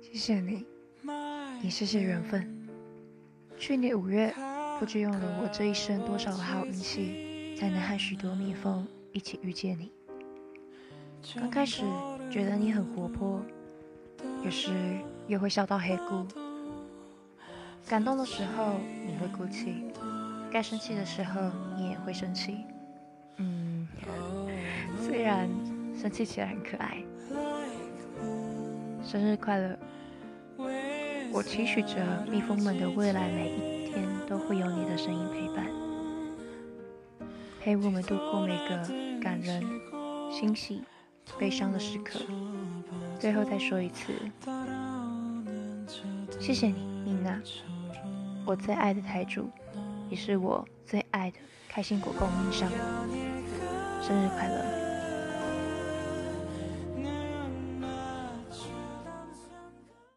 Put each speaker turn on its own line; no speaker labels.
谢谢你，也谢谢缘分。去年五月，不知用了我这一生多少的好运气，才能和许多蜜蜂一起遇见你。刚开始觉得你很活泼，有时又会笑到黑咕。感动的时候你会哭泣，该生气的时候你也会生气。嗯，虽然生气起来很可爱。生日快乐！我期许着蜜蜂们的未来，每一天都会有你的声音陪伴，陪我们度过每个感人、欣喜、悲伤的时刻。最后再说一次，谢谢你，米娜，我最爱的台主，也是我最爱的开心果供应商。生日快乐！